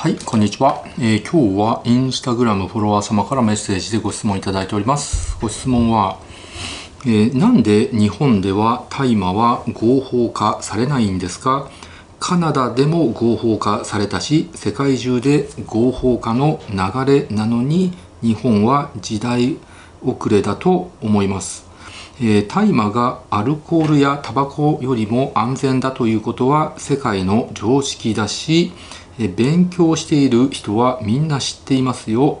はい、こんにちは、えー、今日はインスタグラムフォロワー様からメッセージでご質問いただいております。ご質問は、えー、なんで日本では大麻は合法化されないんですか？カナダでも合法化されたし、世界中で合法化の流れなのに、日本は時代遅れだと思います。え、大麻がアルコールやタバコよりも安全だということは世界の常識だし、勉強している人はみんな知っていますよ。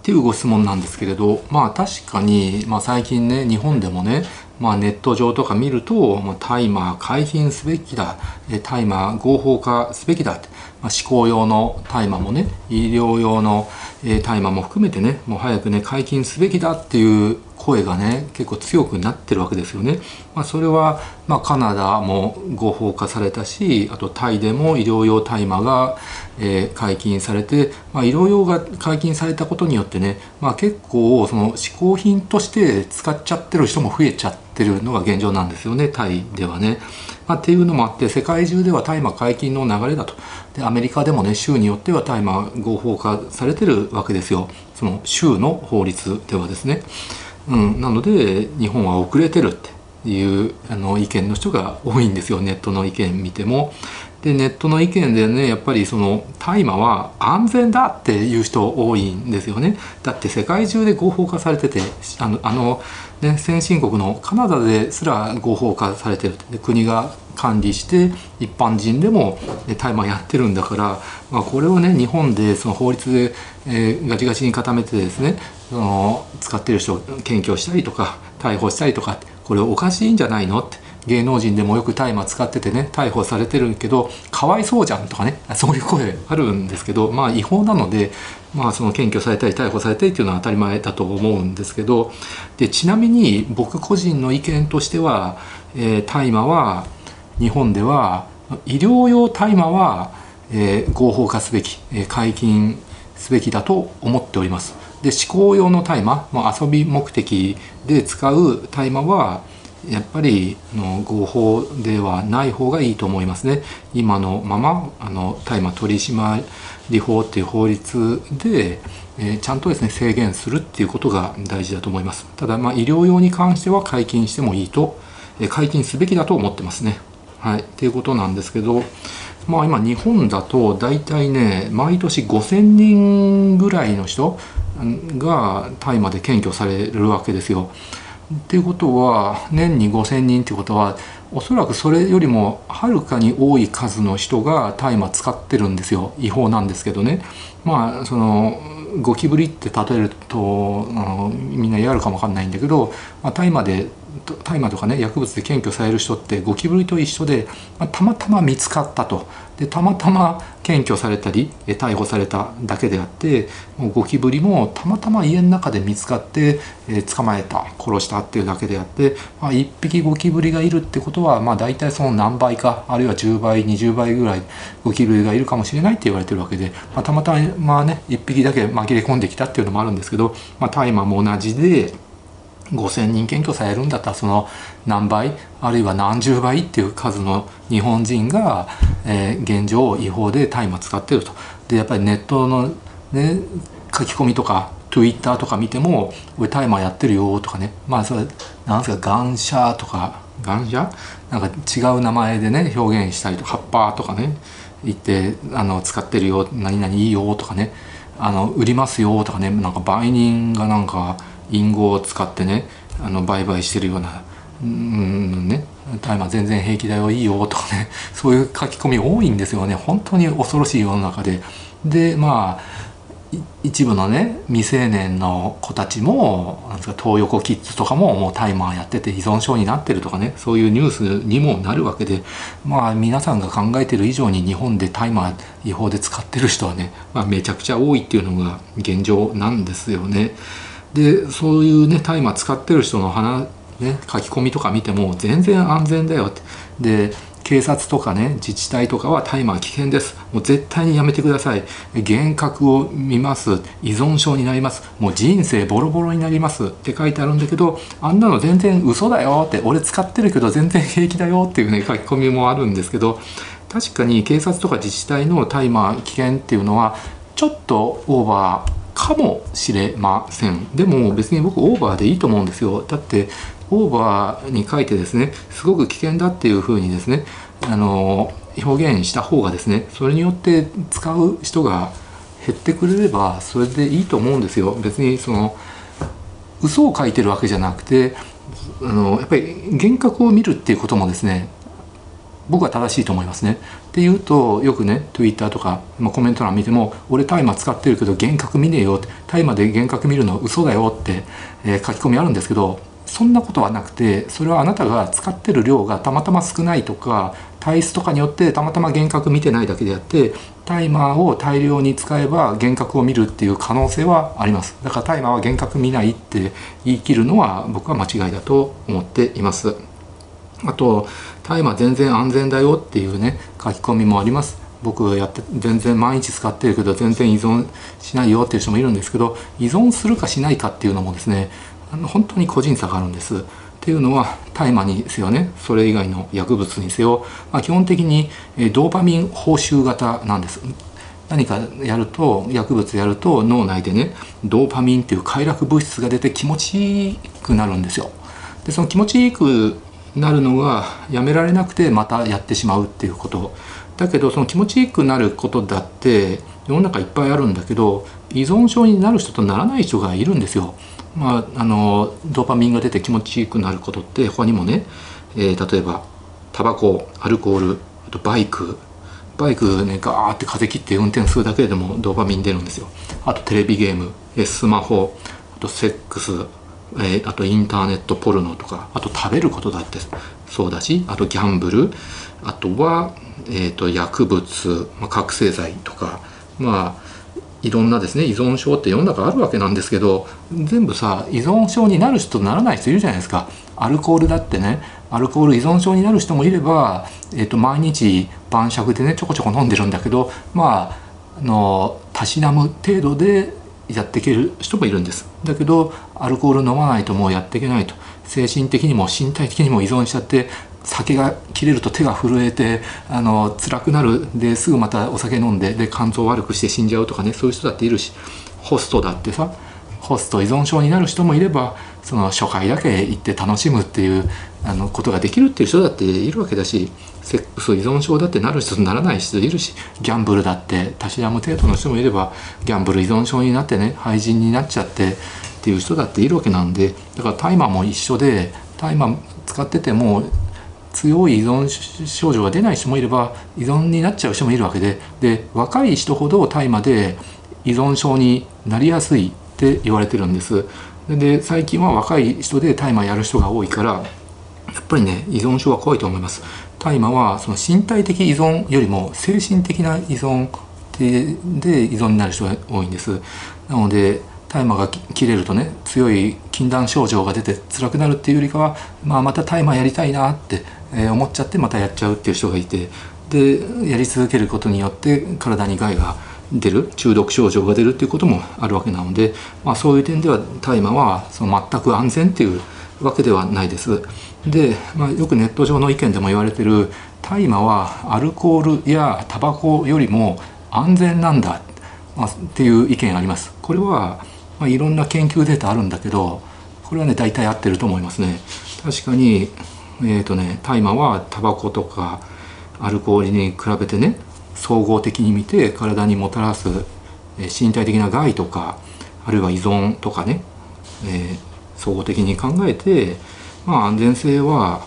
っていうご質問なんですけれどまあ確かに、まあ、最近ね日本でもね、まあ、ネット上とか見ると大麻解禁すべきだ大麻合法化すべきだって、まあ、思考用の大麻もね医療用の大麻も含めてねもう早くね解禁すべきだっていう声がね結構強くなってるわけですよね。まあ、それは、まあ、カナダも合法化されたしあとタイでも医療用大麻が、えー、解禁されて、まあ、医療用が解禁されたことによってね、まあ、結構その嗜好品として使っちゃってる人も増えちゃってるのが現状なんですよねタイではね。まあ、っていうのもあって世界中では大麻解禁の流れだとでアメリカでもね州によっては大麻合法化されてるわけですよその州の法律ではですね。うん、なので日本は遅れてるっていうあの意見の人が多いんですよ。ネットの意見見ても。でネットの意見でねやっぱりその大麻は安全だっていう人多いんですよね。だって世界中で合法化されててあのあの、ね、先進国のカナダですら合法化されてるで国が管理して一般人でも大麻やってるんだから、まあ、これをね日本でその法律で、えー、ガチガチに固めてですねその使ってる人を検挙したりとか逮捕したりとかこれおかしいんじゃないのって芸能人でもよく大麻使っててね逮捕されてるけどかわいそうじゃんとかねそういう声あるんですけどまあ違法なのでまあその検挙されたり逮捕されたりっていうのは当たり前だと思うんですけどでちなみに僕個人の意見としては、えー、大麻は日本では医療用大麻は、えー、合法化すべき、え、解禁すべきだと思っております。で思考用の大麻、まあ、遊び目的で使う大麻はやっぱりの合法ではない方がいいと思いますね。今のままあの大麻取締法っていう法律で、えー、ちゃんとですね制限するっていうことが大事だと思います。ただまあ医療用に関しては解禁してもいいと、えー、解禁すべきだと思ってますね。はい、っていうことなんですけど、まあ今日本だと大体ね毎年5,000人ぐらいの人が大麻で検挙されるわけですよ。っていうことは年に5,000人っていうことはおそらくそれよりもはるかに多い数の人が大麻使ってるんですよ違法なんですけどね。まあそのゴキブリって例えるとあのみんなやるかもわかんないんだけど、まあ、大麻で大麻とかね薬物で検挙される人ってゴキブリと一緒で、まあ、たまたま見つかったとでたまたま検挙されたり逮捕されただけであってもうゴキブリもたまたま家の中で見つかって、え捕まえた殺したっていうだけであって、まあ、1匹ゴキブリがいるってことは、まあ、大体その何倍かあるいは10倍20倍ぐらいゴキブリがいるかもしれないって言われてるわけで、まあ、たまたまね1匹だけ紛れ込んできたっていうのもあるんですけど、まあ、大麻も同じで。5,000人検挙されるんだったらその何倍あるいは何十倍っていう数の日本人が、えー、現状違法で大麻使ってると。でやっぱりネットの、ね、書き込みとか Twitter とか見ても「俺大麻やってるよ」とかね。まあそれなんですかガンシャーとかガンシャ？なんか違う名前でね表現したりとか葉っぱとかね言ってあの使ってるよ何々いいよとかね。あの売りますよとかね。なんか売人がなんか隠語を使ってねあの売買してるようなうんね大麻全然平気だよいいよとかね そういう書き込み多いんですよね本当に恐ろしい世の中で。でまあ一部のね未成年の子たちもなんですか東横キッズとかももうタイマーやってて依存症になってるとかねそういうニュースにもなるわけでまあ皆さんが考えてる以上に日本でタイマー違法で使ってる人はね、まあ、めちゃくちゃ多いっていうのが現状なんですよね。でそういうね大麻使ってる人の話、ね、書き込みとか見ても全然安全だよって。で警察とかね自治体とかは大麻危険です。もう絶対にやめてください。幻覚を見ます。依存症になります。もう人生ボロボロになります。って書いてあるんだけどあんなの全然嘘だよって。俺使ってるけど全然平気だよっていうね書き込みもあるんですけど確かに警察とか自治体の大麻危険っていうのはちょっとオーバーかもしれません。でも別に僕オーバーでいいと思うんですよ。だってオーバーに書いてですねすごく危険だっていうふうにですねあの表現した方がですねそれによって使う人が減ってくれればそれでいいと思うんですよ。別にその嘘を書いてるわけじゃなくてあのやっぱり幻覚を見るっていうこともですね僕は正しいと思いますね。っていうとよくね Twitter とか、まあ、コメント欄見ても「俺大麻使ってるけど幻覚見ねえよ」って「大麻で幻覚見るの嘘だよ」って、えー、書き込みあるんですけどそんなことはなくてそれはあなたが使ってる量がたまたま少ないとか体質とかによってたまたま幻覚見てないだけであってタイマーを大量に使えば幻覚を見るっていう可能性はありますだからタイマーは幻覚見ないって言い切るのは僕は間違いだと思っていますあと大麻全然安全だよっていうね書き込みもあります。僕やって全然毎日使ってるけど全然依存しないよっていう人もいるんですけど依存するかしないかっていうのもですねあの本当に個人差があるんです。っていうのは大麻にせよねそれ以外の薬物にせよ、まあ、基本的にドーパミン報酬型なんです。何かやると薬物やると脳内でねドーパミンっていう快楽物質が出て気持ちいいくなるんですよ。でその気持ちいいくなるのがやめられなくてまたやってしまうっていうこと。だけどその気持ちいいくなることだって世の中いっぱいあるんだけど依存症になる人とならない人がいるんですよ。まあ、あのドーパミンが出て気持ちよくなることって他にもね、えー、例えばタバコアルコールあとバイク。バイクねガーって風切って運転するだけでもドーパミン出るんですよ。あとテレビゲームスマホあとセックス、えー、あとインターネットポルノとかあと食べることだってそうだしあとギャンブルあとは、えーと、薬物、まあ、覚醒剤とかまあいろんなですね依存症って世の中あるわけなんですけど全部さ依存症になる人とならない人いるじゃないですか。アルコールだってねアルコール依存症になる人もいれば、えー、と毎日晩酌でねちょこちょこ飲んでるんだけどまああのたしなむ程度でやっていける人もいるんです。だけどアルコール飲まないともうやっていけないと。精神的にも身体的にも依存しちゃって酒が切れると手が震えてあの辛くなるですぐまたお酒飲んでで肝臓悪くして死んじゃうとかねそういう人だっているし。ホストだってさホスト依存症になる人もいればその初回だけ行って楽しむっていうあのことができるっていう人だっているわけだしセックス依存症だってなる人とならない人いるしギャンブルだってたしなむ程度の人もいればギャンブル依存症になってね廃人になっちゃってっていう人だっているわけなんでだから大麻も一緒で大麻使ってても強い依存症状が出ない人もいれば依存になっちゃう人もいるわけでで若い人ほど大麻で依存症になりやすいって言われてるんです。で最近は若い人で大麻やる人が多いからやっぱりね依存症は怖いと思います。大麻はその身体的依存よりも精神的な依存でで依存になる人が多いんです。なので大麻が切れるとね強い禁断症状が出て辛くなるっていうよりかは、まあ、また大麻やりたいなって、思っちゃってまたやっちゃうっていう人がいてでやり続けることによって体に害が出る中毒症状が出るっていうこともあるわけなので、まあ、そういう点では大麻はその全く安全っていうわけではないです。で、まあ、よくネット上の意見でも言われてる大麻はアルコールやタバコよりも安全なんだ、まあ、っていう意見あります。これは、まあ、いろんな研究データあるんだけどこれはね大体合ってると思いますね。確かにえーとね、大麻はタバコとかアルコールに比べてね総合的に見て体にもたらす身体的な害とかあるいは依存とかね、えー、総合的に考えて、まあ、安全性は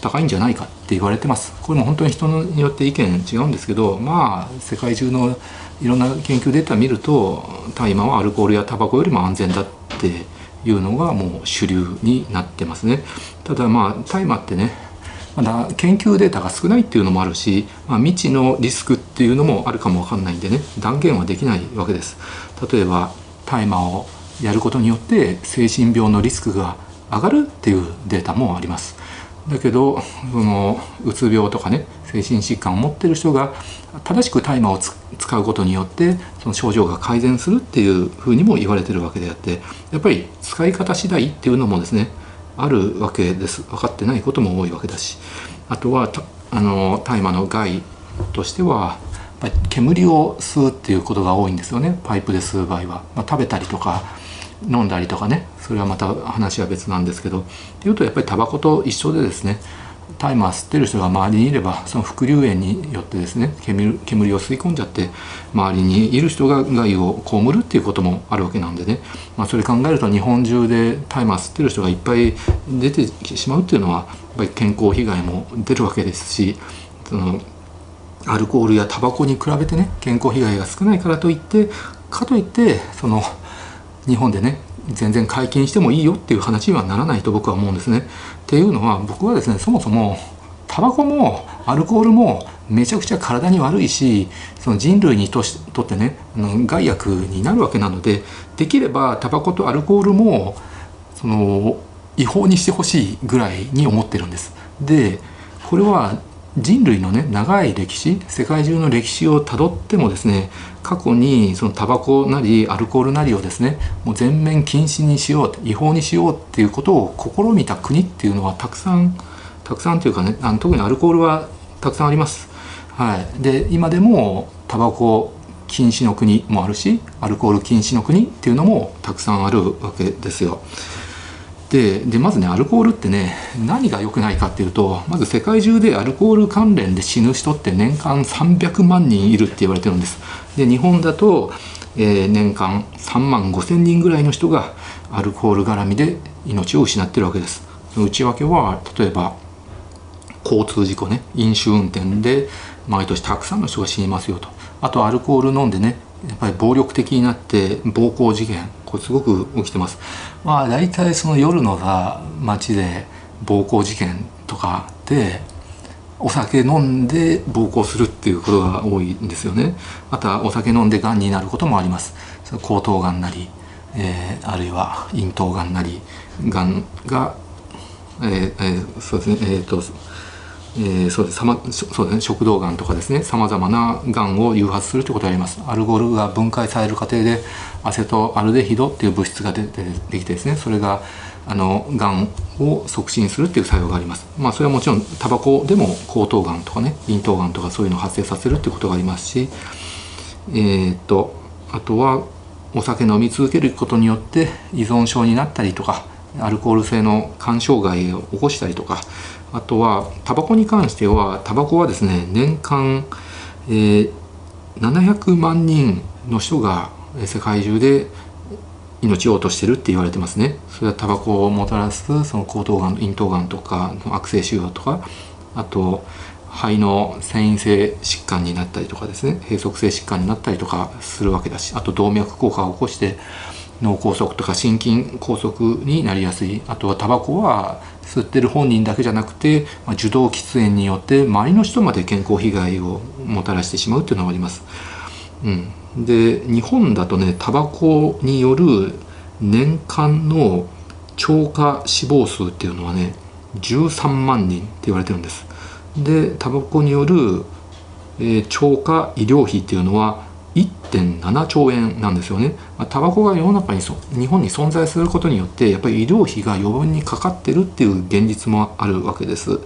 高いんじゃないかって言われてますこれも本当に人によって意見違うんですけどまあ世界中のいろんな研究データ見ると大麻はアルコールやタバコよりも安全だっていうのがもう主流になってますね。ただまあ大麻ってねまだ研究データが少ないっていうのもあるし、まあ、未知のリスクっていうのもあるかもわかんないんでね断言はできないわけです。例えば大麻をやることによって精神病のリスクが上がるっていうデータもあります。だけどそのうつ病とかね精神疾患を持ってる人が正しく大麻を使うことによってその症状が改善するっていうふうにも言われてるわけであってやっぱり使い方次第っていうのもですねあるわけです。分かってないことも多いわけだし。あとはあの大麻の害としてはやっぱり煙を吸うっていうことが多いんですよね。パイプで吸う場合は、まあ、食べたりとか飲んだりとかね。それはまた話は別なんですけど。っていうとやっぱりタバコと一緒でですね。タイマー吸ってる人が周りにいればその副流煙によってですね煙煙を吸い込んじゃって周りにいる人が害を被るっていうこともあるわけなんでね、まあ、それ考えると日本中でタイマー吸ってる人がいっぱい出てしまうっていうのはやっぱり健康被害も出るわけですしそのアルコールやタバコに比べてね健康被害が少ないからといってかといってその日本でね全然解禁してもいいよっていう話にはならないと僕は思うんですね。っていうのは僕はですねそもそもタバコもアルコールもめちゃくちゃ体に悪いしその人類にとしとってね害悪になるわけなのでできればタバコとアルコールもその違法にしてほしいぐらいに思ってるんです。でこれは人類のね長い歴史世界中の歴史をたどってもですね過去にそのタバコなりアルコールなりをですねもう全面禁止にしよう違法にしようっていうことを試みた国っていうのはたくさんたくさんというかねあの特にアルコールはたくさんあります。はい、で今でもタバコ禁止の国もあるしアルコール禁止の国っていうのもたくさんあるわけですよ。でまずねアルコールってね何が良くないかっていうとまず世界中でアルコール関連で死ぬ人って年間300万人いるって言われてるんです。で日本だと、えー、年間3万5千人ぐらいの人がアルコール絡みで命を失ってるわけです。内訳は例えば交通事故ね飲酒運転で毎年たくさんの人が死にますよと。あとアルコール飲んでねやっぱり暴力的になって暴行事件これすごく起きてます。まあ大体その夜のさ街で暴行事件とかでお酒飲んで暴行するっていうことが多いんですよね。またお酒飲んでがんになることもあります。喉頭がんなり、えー、あるいは咽頭がんなりがんが、えーえー、そうですねえっ、ー、とえー、そうです。そうですね。食道がんとかですね。さまざまながんを誘発するということがあります。アルコールが分解される過程でアセトアルデヒドっていう物質が出てできてですね。それがあのがんを促進するっていう作用があります。まあそれはもちろんタバコでも喉頭がんとかね咽頭がんとかそういうのを発生させるっていうことがありますしえー、っとあとはお酒飲み続けることによって依存症になったりとかアルコール性の肝障害を起こしたりとかあとはタバコに関してはタバコはですね年間、えー、700万人の人が世界中で命を落としてるって言われてますね。それはタバコをもたらすその喉頭がん咽頭がんとか悪性腫瘍とかあと肺の繊維性疾患になったりとかですね閉塞性疾患になったりとかするわけだしあと動脈硬化を起こして脳梗塞とか心筋梗塞になりやすいあとはタバコは吸ってる本人だけじゃなくて、まあ、受動喫煙によって周りの人まで健康被害をもたらしてしまうっていうのがあります。うん、で日本だとねタバコによる年間の超過死亡数っていうのはね13万人って言われてるんです。でタバコによる、えー、超過医療費っていうのは1.7兆円なんですよね。タバコが世の中にそ日本に存在することによってやっぱり医療費が余分にかかってるっていう現実もあるわけです。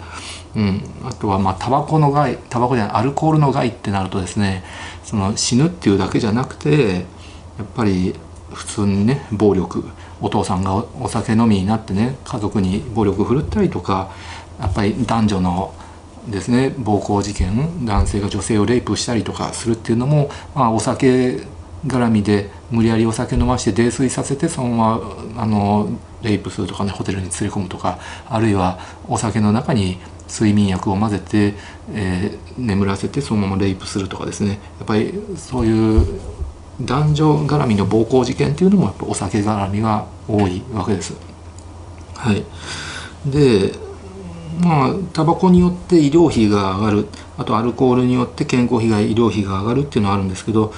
うん、あとはまあタバコの害タバコじゃないアルコールの害ってなるとですねその死ぬっていうだけじゃなくてやっぱり普通にね暴力お父さんがお酒飲みになってね家族に暴力振るったりとかやっぱり男女のですね暴行事件男性が女性をレイプしたりとかするっていうのも、まあ、お酒絡みで無理やりお酒飲まして泥酔させてそのままあのレイプするとかねホテルに連れ込むとかあるいはお酒の中に睡眠薬を混ぜて、えー、眠らせてそのままレイプするとかですねやっぱりそういう男女絡みの暴行事件っていうのもやっぱお酒絡みが多いわけです。はい、でまあタバコによって医療費が上がる。あとアルコールによって健康被害医療費が上がるっていうのはあるんですけど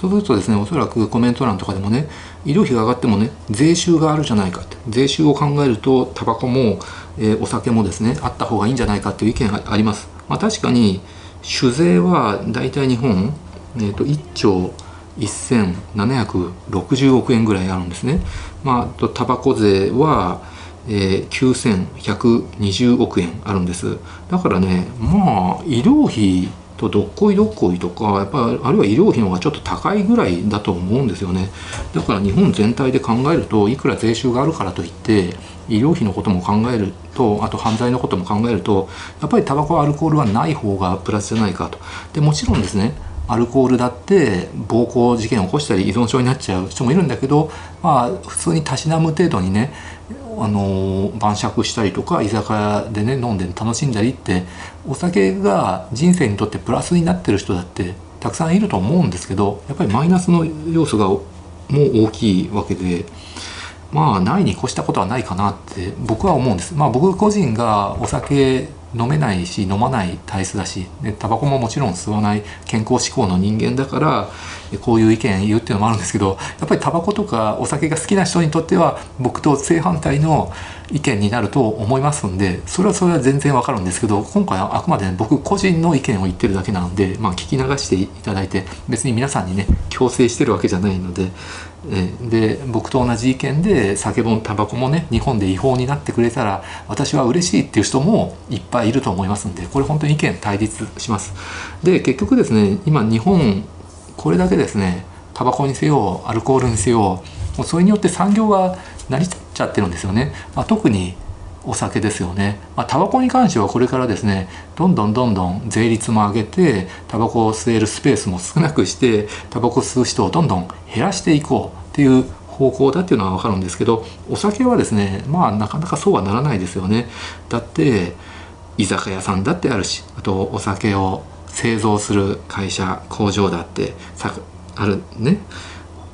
そうするとですねおそらくコメント欄とかでもね医療費が上がってもね税収があるじゃないかって。税収を考えるとタバコも、えー、お酒もですねあった方がいいんじゃないかっていう意見があります、まあ、確かに酒税はだいたい日本、えーと、1兆1760億円ぐらいあるんですね。まあタバコ税はえー、9120億円あるんです。だからねまあ医療費とどっこいどっこいとかやっぱあるいは医療費の方がちょっと高いぐらいだと思うんですよね。だから日本全体で考えるといくら税収があるからといって医療費のことも考えるとあと犯罪のことも考えるとやっぱりタバコアルコールはない方がプラスじゃないかと。でもちろんですねアルコールだって暴行事件を起こしたり依存症になっちゃう人もいるんだけどまあ普通にたしなむ程度にねあの晩酌したりとか居酒屋でね飲んで楽しんだりってお酒が人生にとってプラスになってる人だってたくさんいると思うんですけどやっぱりマイナスの要素がもう大きいわけでまあないに越したことはないかなって僕は思うんです。まあ僕個人がお酒飲めないし飲まない体質だしでタバコももちろん吸わない健康志向の人間だからこういう意見言うっていうのもあるんですけどやっぱりタバコとかお酒が好きな人にとっては僕と正反対の意見になると思いますんでそれはそれは全然わかるんですけど今回はあくまで、僕個人の意見を言ってるだけなので、まあ、聞き流していただいて別に皆さんにね強制してるわけじゃないのでで僕と同じ意見で酒もタバコもね日本で違法になってくれたら私は嬉しいっていう人もいっぱいいると思いますんでこれ本当に意見対立します。で結局ですね今日本これだけですねタバコにせよアルコールにせよもうそれによって産業が成り立っちゃってるんですよね、まあ、特にお酒ですよね、まあ、タバコに関してはこれからですねどんどんどんどん税率も上げてタバコを吸えるスペースも少なくしてタバコ吸う人をどんどん減らしていこうっていう方向だっていうのは分かるんですけどお酒はですねまあなかなかそうはならないですよね。だって居酒屋さんだってあるしあとお酒を製造する会社工場だってあるね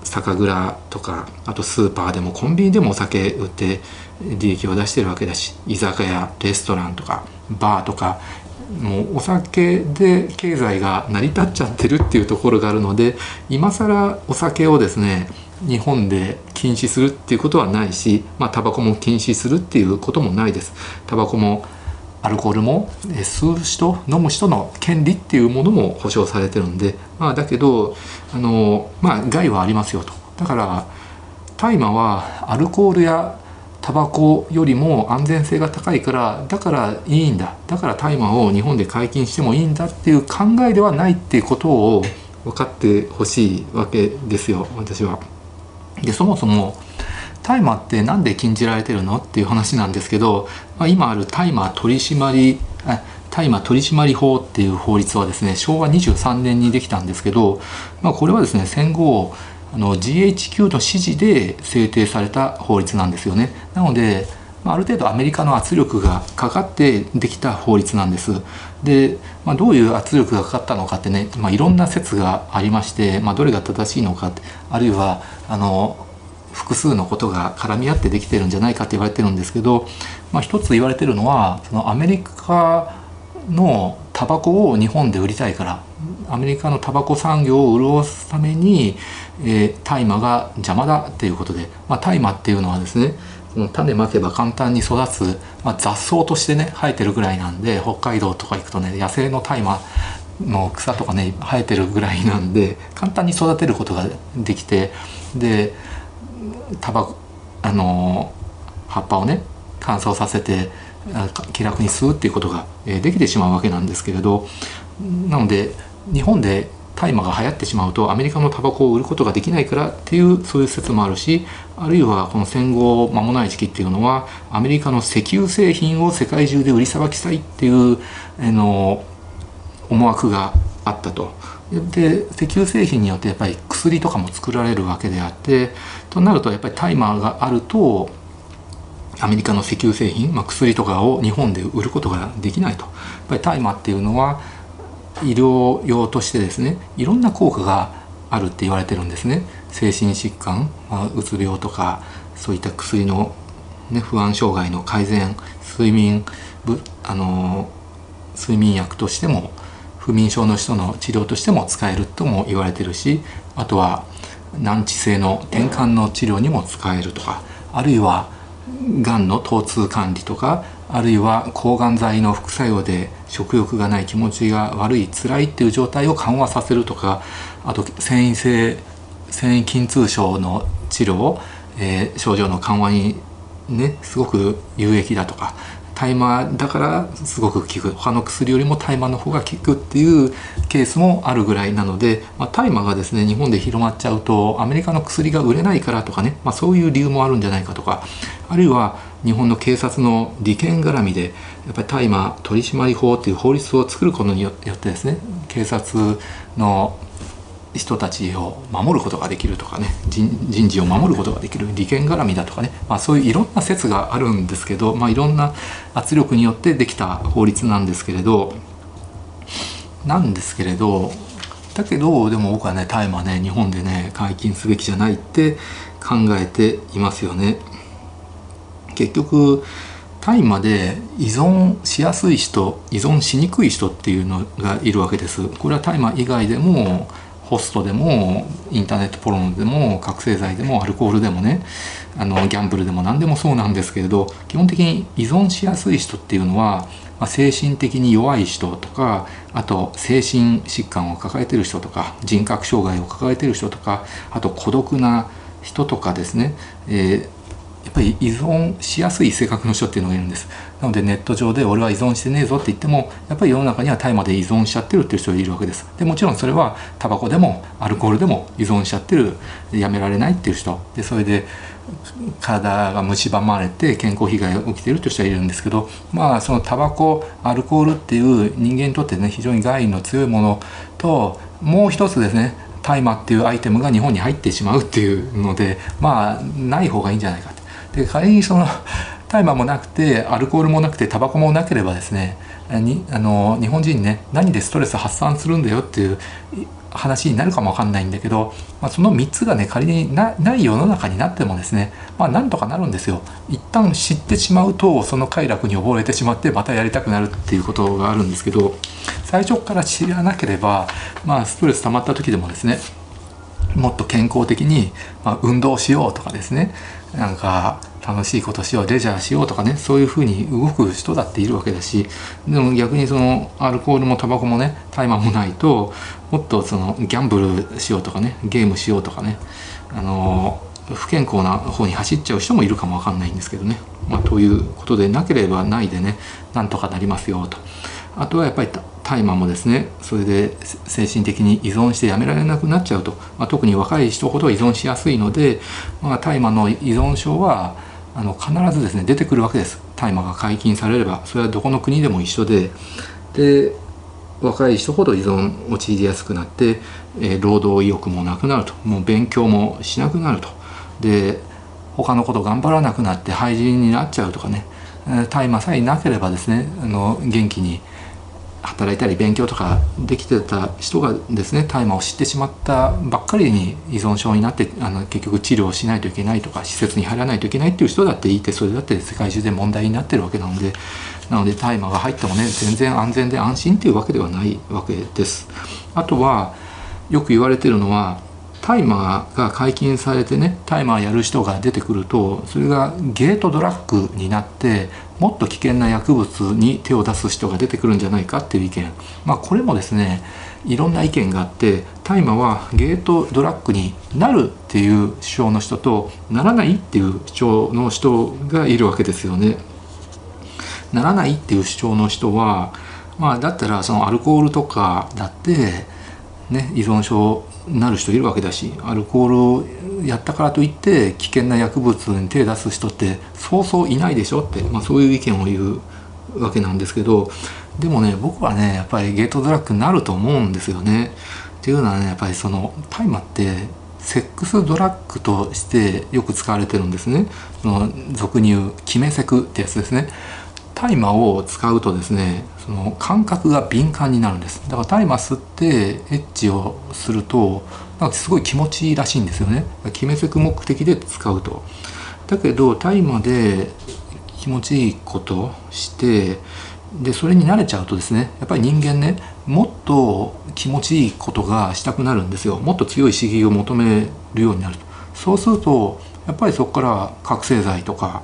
酒蔵とかあとスーパーでもコンビニでもお酒売って利益を出してるわけだし居酒屋レストランとかバーとかもうお酒で経済が成り立っちゃってるっていうところがあるので今更お酒をですね日本で禁止するっていうことはないしまあタバコも禁止するっていうこともないです。タバコもアルコールも吸う人飲む人の権利っていうものも保障されてるんで、まあ、だけどあの、まあ、害はありますよとだから大麻はアルコールやタバコよりも安全性が高いからだからいいんだだから大麻を日本で解禁してもいいんだっていう考えではないっていうことを分かってほしいわけですよ私は。でそもそも大麻って何で禁じられてるのっていう話なんですけど、まあ、今ある大麻取締大麻取締法っていう法律はですね昭和23年にできたんですけど、まあ、これはですね戦後あの GHQ の指示で制定された法律なんですよね。なのである程度アメリカの圧力がかかってできた法律なんです。で、まあ、どういう圧力がかかったのかってね、まあ、いろんな説がありまして、まあ、どれが正しいのかあるいはあの複数のことが絡み合ってできてるんじゃないかって言われてるんですけど、まあ、一つ言われてるのはそのアメリカのタバコを日本で売りたいからアメリカのタバコ産業を潤すために、えー、大麻が邪魔だっていうことで、まあ、大麻っていうのはですね種まけば簡単に育つ、まあ、雑草としてね生えてるぐらいなんで北海道とか行くとね野生の大麻の草とかね生えてるぐらいなんで簡単に育てることができてでタバコあの葉っぱをね乾燥させて気楽に吸うっていうことができてしまうわけなんですけれどなので日本で大麻が流行ってしまうとアメリカのタバコを売ることができないからっていうそういう説もあるしあるいはこの戦後間もない時期っていうのはアメリカの石油製品を世界中で売りさばきたいっていうあの思惑があったと。で石油製品によってやっぱり薬とかも作られるわけであってとなるとやっぱりタイマーがあるとアメリカの石油製品、まあ、薬とかを日本で売ることができないとやっぱり大麻っていうのは医療用としてですねいろんな効果があるって言われてるんですね。精神疾患、まあ、うつ病とかそういった薬の、ね、不安障害の改善睡眠あの睡眠薬としても不眠症の人の治療としても使えるとも言われてるしあとは難治性の転換の治療にも使えるとかあるいはがんの疼痛管理とかあるいは抗がん剤の副作用で食欲がない気持ちが悪い辛いっていう状態を緩和させるとかあと繊維性繊維筋痛症の治療、えー、症状の緩和にねすごく有益だとか大麻だからすごく効く。他の薬よりも大麻の方が効くっていうケースもあるぐらいなので、まあ、大麻がですね日本で広まっちゃうとアメリカの薬が売れないからとかね、まあ、そういう理由もあるんじゃないかとかあるいは日本の警察の利権絡みでやっぱり大麻取締法っていう法律を作ることによってですね警察の人たちを守ることができるとかね人事を守ることができる利権絡みだとかね、まあ、そういういろんな説があるんですけど、まあ、いろんな圧力によってできた法律なんですけれどなんですけれどだけどでも僕はね大麻ね日本でね解禁すべきじゃないって考えていますよね。結局大麻で依存しやすい人依存しにくい人っていうのがいるわけです。これは大麻以外でもホストでもインターネットポロンでも覚醒剤でもアルコールでもねあのギャンブルでも何でもそうなんですけれど基本的に依存しやすい人っていうのは、まあ、精神的に弱い人とかあと精神疾患を抱えてる人とか人格障害を抱えてる人とかあと孤独な人とかですね、えーやっぱり依存しやすい性格の人っていうのがいるんです。なのでネット上で俺は依存してねえぞって言ってもやっぱり世の中には大麻で依存しちゃってるっていう人がいるわけです。でもちろんそれはタバコでもアルコールでも依存しちゃってるやめられないっていう人。でそれで体が蝕まれて健康被害が起きているという人がいるんですけどまあそのタバコアルコールっていう人間にとってね非常に害の強いものともう一つですね大麻っていうアイテムが日本に入ってしまうっていうのでまあない方がいいんじゃないかで仮にその大麻もなくてアルコールもなくてタバコもなければですねにあの日本人ね何でストレス発散するんだよっていう話になるかもわかんないんだけど、まあ、その3つがね仮にない世の中になってもですねまあなんとかなるんですよ。一旦知ってしまうとその快楽に溺れてしまってまたやりたくなるっていうことがあるんですけど最初から知らなければまあストレス溜まった時でもですねもっと健康的に、まあ、運動しようとかですねなんか楽しいことしようレジャーしようとかねそういうふうに動く人だっているわけだしでも逆にそのアルコールもタバコもね大麻もないともっとそのギャンブルしようとかねゲームしようとかねあの不健康な方に走っちゃう人もいるかもわかんないんですけどね、まあ、ということでなければないでねなんとかなりますよと。あとはやっぱり大麻もですねそれで精神的に依存してやめられなくなっちゃうと、まあ、特に若い人ほど依存しやすいので、まあ、大麻の依存症はあの必ずですね出てくるわけです。大麻が解禁されれば。それはどこの国でも一緒で。で若い人ほど依存陥りやすくなって、えー、労働意欲もなくなると。もう勉強もしなくなると。で他のこと頑張らなくなって廃人になっちゃうとかね。大麻さえなければですねあの元気に働いたり勉強とかできてた人がですね大麻を知ってしまったばっかりに依存症になってあの結局治療をしないといけないとか施設に入らないといけないっていう人だっていてそれだって世界中で問題になってるわけなのでなので大麻が入ってもね全然安全で安心っていうわけではないわけです。あとはよく言われてるのは大麻が解禁されてね大麻やる人が出てくるとそれがゲートドラッグになってもっと危険な薬物に手を出す人が出てくるんじゃないかっていう意見まあこれもですねいろんな意見があって大麻はゲートドラッグになるっていう主張の人とならないっていう主張の人がいるわけですよね。ならないっていう主張の人はまあだったらそのアルコールとかだってね依存症なる人いるわけだしアルコールをやったからといって危険な薬物に手を出す人ってそうそういないでしょって、まあ、そういう意見を言うわけなんですけどでもね僕はねやっぱりゲートドラッグになると思うんですよね。っていうのはねやっぱりその大麻ってセックスドラッグとしてよく使われてるんですね。その俗に言う決めセクってやつですね。大麻を使うとですねその感覚が敏感になるんです。だから大麻吸ってエッチをするとなんかすごい気持ちいいらしいんですよね。決めつく目的で使うと。だけど大麻で気持ちいいことしてでそれに慣れちゃうとですねやっぱり人間ねもっと気持ちいいことがしたくなるんですよ。もっと強い刺激を求めるようになると。そうするとやっぱりそこから覚醒剤とか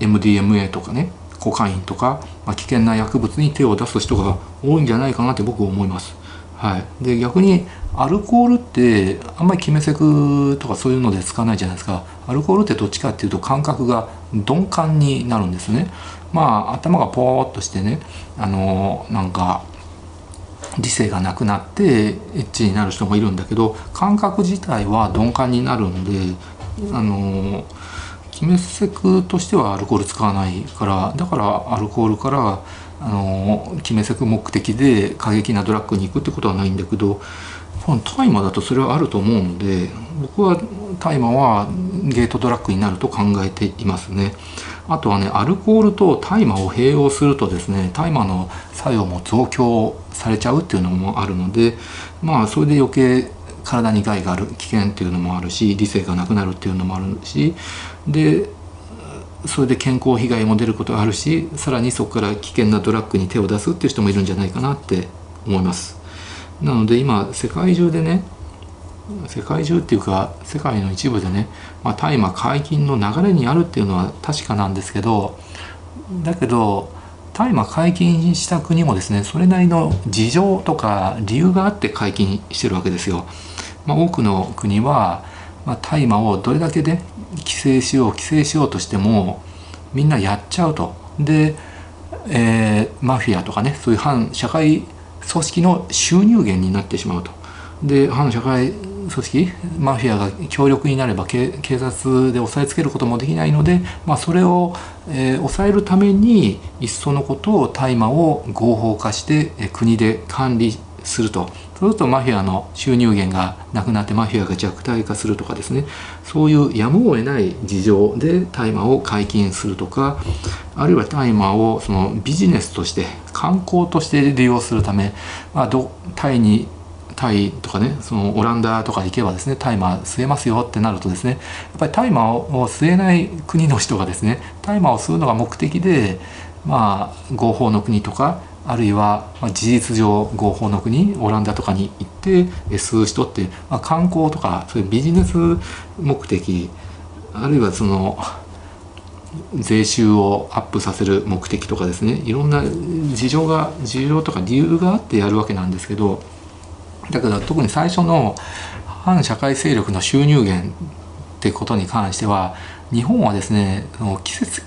MDMA とかねコカインとか、まあ、危険な薬物に手を出す人が多いんじゃないかなって僕は思います。はい、で逆にアルコールってあんまり決めセクとかそういうので使わないじゃないですかアルコールってどっちかっていうと感覚が鈍感になるんですねまあ頭がポーっとしてねあのなんか理性がなくなってエッチになる人もいるんだけど感覚自体は鈍感になるんであの決めセクとしてはアルコール使わないからだからアルコールからあの決めセク目的で過激なドラッグに行くってことはないんだけど大麻だとそれはあると思うので僕は大麻はゲートドラッグになると考えていますね。あとはねアルコールと大麻を併用するとですね大麻の作用も増強されちゃうっていうのもあるのでまあそれで余計体に害がある危険っていうのもあるし理性がなくなるっていうのもあるしでそれで健康被害も出ることがあるしさらにそこから危険なドラッグに手を出すっていう人もいるんじゃないかなって思いますなので今世界中でね世界中っていうか世界の一部でね、まあ、大麻解禁の流れにあるっていうのは確かなんですけどだけど大麻解禁した国もですねそれなりの事情とか理由があって解禁してるわけですよ。まあ、多くの国は、まあ、大麻をどれだけで規制しよう規制しようとしてもみんなやっちゃうと。で、えー、マフィアとかねそういう反社会組織の収入源になってしまうと。で反社会組織マフィアが強力になれば警察で押さえつけることもできないので、まあ、それを、えー、抑えるためにいっそのことを大麻を合法化して、え、国で管理すると。そうするとマフィアの収入源がなくなってマフィアが弱体化するとかですね。そういうやむを得ない事情で大麻を解禁するとかあるいは大麻をそのビジネスとして観光として利用するため、まあ、どタイにタイとかねそのオランダとか行けばですね大麻吸えますよってなるとですねやっぱり大麻を吸えない国の人がですね大麻を吸うのが目的でまあ合法の国とかあるいは事実上合法の国オランダとかに行って吸う人って、まあ、観光とかそういうビジネス目的あるいはその税収をアップさせる目的とかですね。いろんな事情が事情とか理由があってやるわけなんですけどだけど特に最初の反社会勢力の収入源ってことに関しては日本はですね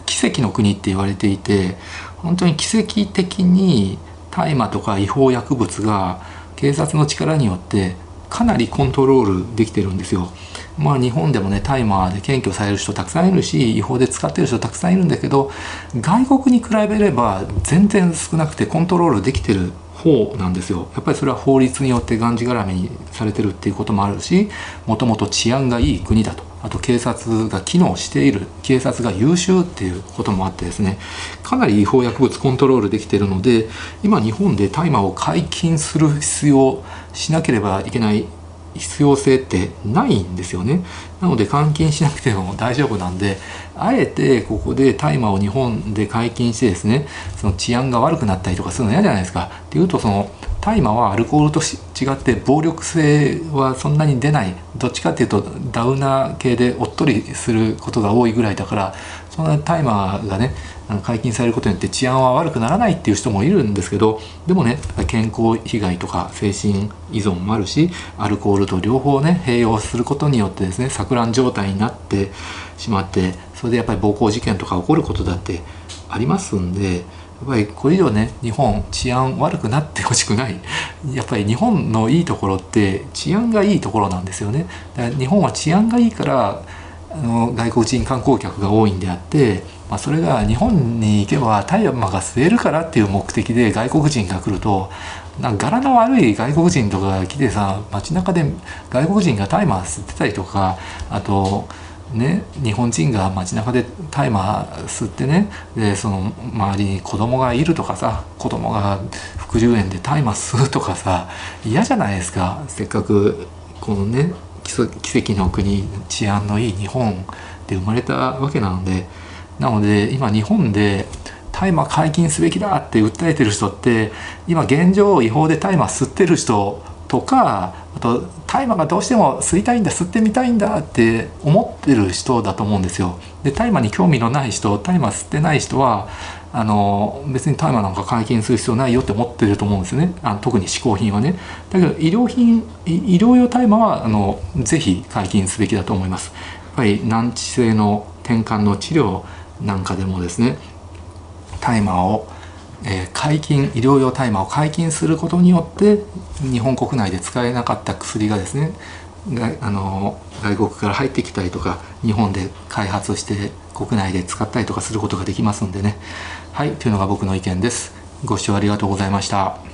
奇跡の国って言われていて本当に奇跡的に大麻とか違法薬物が警察の力によってかなりコントロールできてるんですよ。まあ日本でもね大麻で検挙される人たくさんいるし違法で使ってる人たくさんいるんだけど外国に比べれば全然少なくてコントロールできてる方なんですよやっぱりそれは法律によってがんじがらめにされてるっていうこともあるしもともと治安がいい国だとあと警察が機能している警察が優秀っていうこともあってですねかなり違法薬物コントロールできているので今日本で大麻を解禁する必要しなければいけない必要性ってないんですよね。なので監禁しなくても大丈夫なんであえてここで大麻を日本で解禁してですねその治安が悪くなったりとかするの嫌じゃないですか。っていうとその大麻はアルコールと違って暴力性はそんなに出ない。どっちかっていうとダウナー系でおっとりすることが多いぐらいだからそんな大麻がね解禁されることによって治安は悪くならないっていう人もいるんですけどでもね健康被害とか精神依存もあるしアルコールと両方ね併用することによってですね錯乱状態になってしまってそれでやっぱり暴行事件とか起こることだってありますんでやっぱりこれ以上ね日本治安悪くなってほしくない。やっぱり日本のいいところって治安がいいところなんですよね。だから日本は治安がいいからあの外国人観光客が多いんであって、まあ、それが日本に行けば大麻が吸えるからっていう目的で外国人が来るとなんか柄の悪い外国人とかが来てさ街中で外国人が大麻吸ってたりとかあとね、日本人が街中で大麻吸ってねでその周りに子供がいるとかさ子供が副流炎で大麻吸うとかさ嫌じゃないですか。せっかくこのね奇跡の国治安のいい日本で生まれたわけなので。なので今日本で大麻解禁すべきだって訴えてる人って今現状違法で大麻吸ってる人とかあと大麻がどうしても吸いたいんだ吸ってみたいんだって思ってる人だと思うんですよ。で大麻に興味のない人大麻吸ってない人はあの別に大麻なんか解禁する必要ないよって思ってると思うんですよね。あの特に嗜好品はね。だけど医療品医療用大麻はあのぜひ解禁すべきだと思います。やっぱり難治性の転換の治療なんかでもですね大麻を、えー、解禁医療用大麻を解禁することによって日本国内で使えなかった薬がですねあの外国から入ってきたりとか日本で開発して国内で使ったりとかすることができますんでね。はいというのが僕の意見です。ご視聴ありがとうございました。